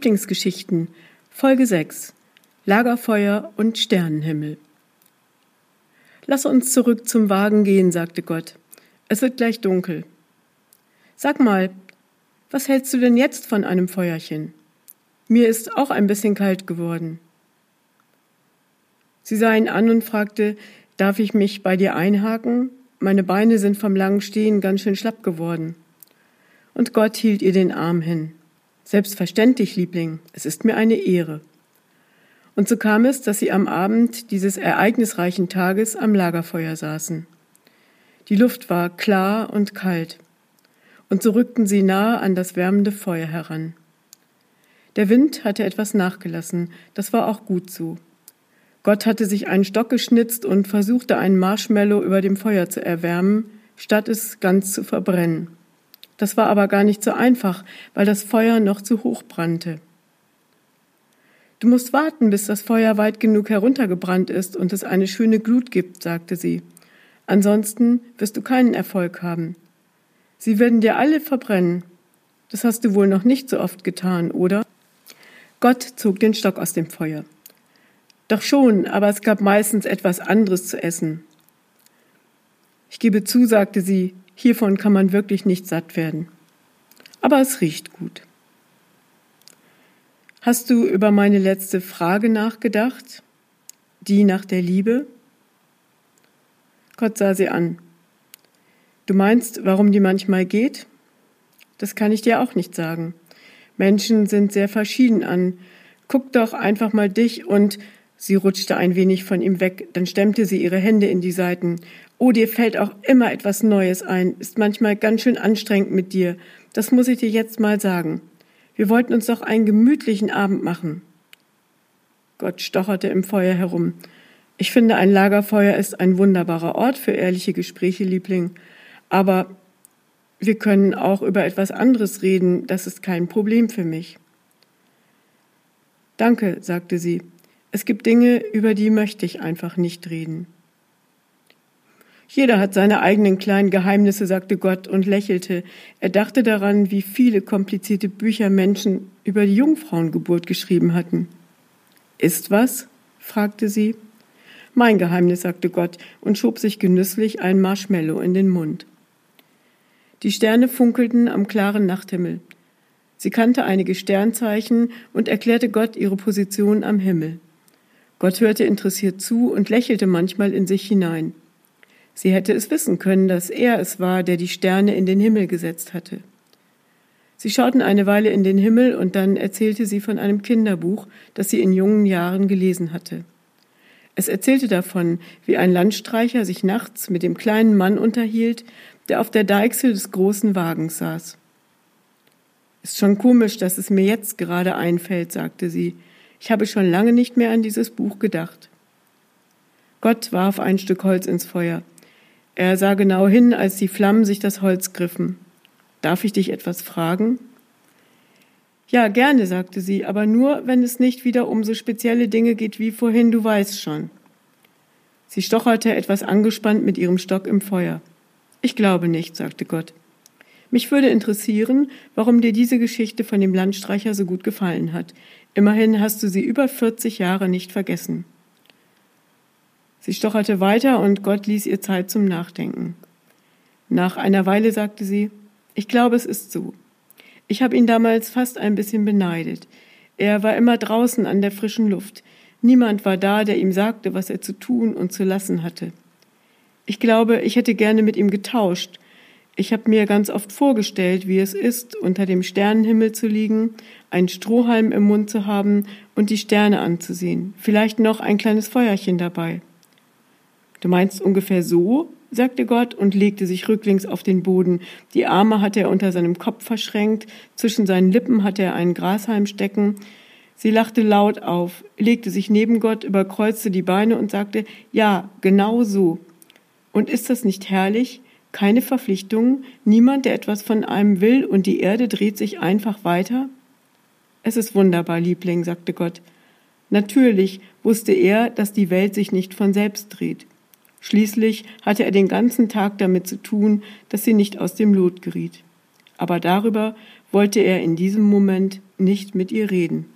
Lieblingsgeschichten Folge 6 Lagerfeuer und Sternenhimmel Lass uns zurück zum Wagen gehen, sagte Gott. Es wird gleich dunkel. Sag mal, was hältst du denn jetzt von einem Feuerchen? Mir ist auch ein bisschen kalt geworden. Sie sah ihn an und fragte, darf ich mich bei dir einhaken? Meine Beine sind vom langen Stehen ganz schön schlapp geworden. Und Gott hielt ihr den Arm hin. Selbstverständlich, Liebling, es ist mir eine Ehre. Und so kam es, dass sie am Abend dieses ereignisreichen Tages am Lagerfeuer saßen. Die Luft war klar und kalt, und so rückten sie nahe an das wärmende Feuer heran. Der Wind hatte etwas nachgelassen, das war auch gut so. Gott hatte sich einen Stock geschnitzt und versuchte einen Marshmallow über dem Feuer zu erwärmen, statt es ganz zu verbrennen. Das war aber gar nicht so einfach, weil das Feuer noch zu hoch brannte. Du musst warten, bis das Feuer weit genug heruntergebrannt ist und es eine schöne Glut gibt, sagte sie. Ansonsten wirst du keinen Erfolg haben. Sie werden dir alle verbrennen. Das hast du wohl noch nicht so oft getan, oder? Gott zog den Stock aus dem Feuer. Doch schon, aber es gab meistens etwas anderes zu essen. Ich gebe zu, sagte sie, Hiervon kann man wirklich nicht satt werden. Aber es riecht gut. Hast du über meine letzte Frage nachgedacht? Die nach der Liebe? Gott sah sie an. Du meinst, warum die manchmal geht? Das kann ich dir auch nicht sagen. Menschen sind sehr verschieden an. Guck doch einfach mal dich und sie rutschte ein wenig von ihm weg, dann stemmte sie ihre Hände in die Seiten Oh, dir fällt auch immer etwas Neues ein, ist manchmal ganz schön anstrengend mit dir. Das muss ich dir jetzt mal sagen. Wir wollten uns doch einen gemütlichen Abend machen. Gott stocherte im Feuer herum. Ich finde, ein Lagerfeuer ist ein wunderbarer Ort für ehrliche Gespräche, Liebling. Aber wir können auch über etwas anderes reden, das ist kein Problem für mich. Danke, sagte sie. Es gibt Dinge, über die möchte ich einfach nicht reden. Jeder hat seine eigenen kleinen Geheimnisse, sagte Gott und lächelte. Er dachte daran, wie viele komplizierte Bücher Menschen über die Jungfrauengeburt geschrieben hatten. Ist was? fragte sie. Mein Geheimnis, sagte Gott und schob sich genüsslich ein Marshmallow in den Mund. Die Sterne funkelten am klaren Nachthimmel. Sie kannte einige Sternzeichen und erklärte Gott ihre Position am Himmel. Gott hörte interessiert zu und lächelte manchmal in sich hinein. Sie hätte es wissen können, dass er es war, der die Sterne in den Himmel gesetzt hatte. Sie schauten eine Weile in den Himmel und dann erzählte sie von einem Kinderbuch, das sie in jungen Jahren gelesen hatte. Es erzählte davon, wie ein Landstreicher sich nachts mit dem kleinen Mann unterhielt, der auf der Deichsel des großen Wagens saß. Ist schon komisch, dass es mir jetzt gerade einfällt, sagte sie. Ich habe schon lange nicht mehr an dieses Buch gedacht. Gott warf ein Stück Holz ins Feuer. Er sah genau hin, als die Flammen sich das Holz griffen. Darf ich dich etwas fragen? Ja, gerne, sagte sie, aber nur, wenn es nicht wieder um so spezielle Dinge geht wie vorhin, du weißt schon. Sie stocherte etwas angespannt mit ihrem Stock im Feuer. Ich glaube nicht, sagte Gott. Mich würde interessieren, warum dir diese Geschichte von dem Landstreicher so gut gefallen hat. Immerhin hast du sie über 40 Jahre nicht vergessen. Sie stocherte weiter und Gott ließ ihr Zeit zum Nachdenken. Nach einer Weile sagte sie, ich glaube, es ist so. Ich habe ihn damals fast ein bisschen beneidet. Er war immer draußen an der frischen Luft. Niemand war da, der ihm sagte, was er zu tun und zu lassen hatte. Ich glaube, ich hätte gerne mit ihm getauscht. Ich habe mir ganz oft vorgestellt, wie es ist, unter dem Sternenhimmel zu liegen, einen Strohhalm im Mund zu haben und die Sterne anzusehen, vielleicht noch ein kleines Feuerchen dabei. Du meinst ungefähr so? sagte Gott und legte sich rücklings auf den Boden. Die Arme hatte er unter seinem Kopf verschränkt, zwischen seinen Lippen hatte er einen Grashalm stecken. Sie lachte laut auf, legte sich neben Gott, überkreuzte die Beine und sagte, ja, genau so. Und ist das nicht herrlich? Keine Verpflichtungen, niemand, der etwas von einem will, und die Erde dreht sich einfach weiter? Es ist wunderbar, Liebling, sagte Gott. Natürlich wusste er, dass die Welt sich nicht von selbst dreht. Schließlich hatte er den ganzen Tag damit zu tun, dass sie nicht aus dem Lot geriet. Aber darüber wollte er in diesem Moment nicht mit ihr reden.